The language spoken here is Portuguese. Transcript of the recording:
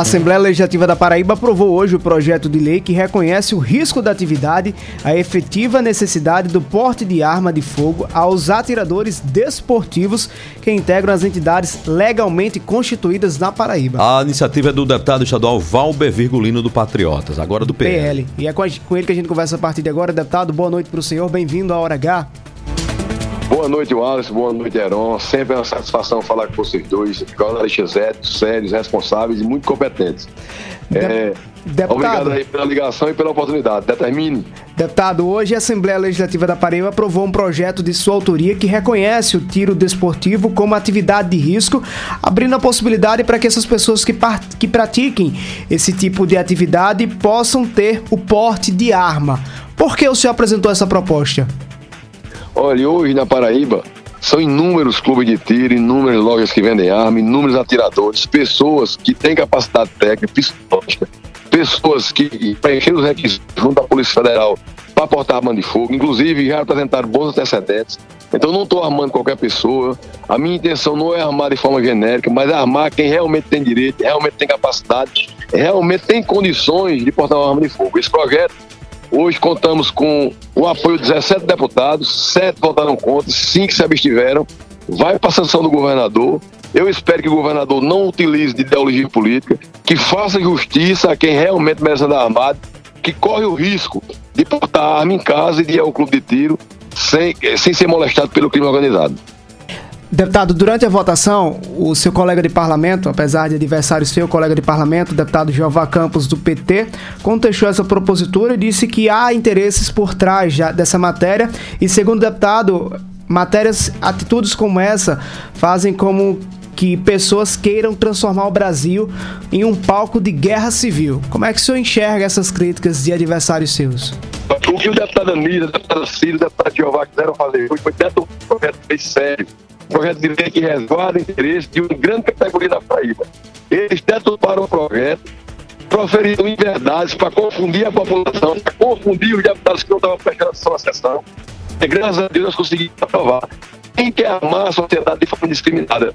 A Assembleia Legislativa da Paraíba aprovou hoje o projeto de lei que reconhece o risco da atividade, a efetiva necessidade do porte de arma de fogo aos atiradores desportivos que integram as entidades legalmente constituídas na Paraíba. A iniciativa é do deputado estadual Valber Virgulino do Patriotas, agora do PL. PL. E é com ele que a gente conversa a partir de agora. Deputado, boa noite para o senhor, bem-vindo à Hora H. Boa noite, Wallace. Boa noite, Heron. Sempre é uma satisfação falar com vocês dois. Jornalistas sérios, responsáveis e muito competentes. É, Deputado, obrigado aí pela ligação e pela oportunidade. Determine. Deputado, hoje a Assembleia Legislativa da Paraíba aprovou um projeto de sua autoria que reconhece o tiro desportivo como atividade de risco, abrindo a possibilidade para que essas pessoas que, que pratiquem esse tipo de atividade possam ter o porte de arma. Por que o senhor apresentou essa proposta? Olha, hoje na Paraíba são inúmeros clubes de tiro, inúmeras lojas que vendem arma, inúmeros atiradores, pessoas que têm capacidade técnica, psicológica, pessoas que preencheram os requisitos junto à Polícia Federal para portar arma de fogo, inclusive já apresentaram bons antecedentes. Então não estou armando qualquer pessoa. A minha intenção não é armar de forma genérica, mas armar quem realmente tem direito, realmente tem capacidade, realmente tem condições de portar uma arma de fogo. Esse projeto Hoje contamos com o apoio de 17 deputados, 7 votaram contra, 5 se abstiveram. Vai para a sanção do governador. Eu espero que o governador não utilize de ideologia política, que faça justiça a quem realmente merece andar armado, que corre o risco de portar arma em casa e de ir ao clube de tiro sem, sem ser molestado pelo crime organizado. Deputado, durante a votação, o seu colega de parlamento, apesar de adversário seu colega de parlamento, deputado Jeová Campos, do PT, contestou essa propositura e disse que há interesses por trás dessa matéria. E, segundo o deputado, matérias, atitudes como essa fazem como que pessoas queiram transformar o Brasil em um palco de guerra civil. Como é que o senhor enxerga essas críticas de adversários seus? O que o deputado Anira, o deputado Ciro, o deputado Jeová quiseram fazer foi, foi dentro um projeto sério projeto de lei que resguarda o interesse de uma grande categoria da Paraíba. Eles deturparam o projeto, proferiram inverdades para confundir a população, para confundir os deputados que não estavam prestando atenção à sessão. E graças a Deus conseguimos aprovar. Quem quer armar a sociedade de forma discriminada?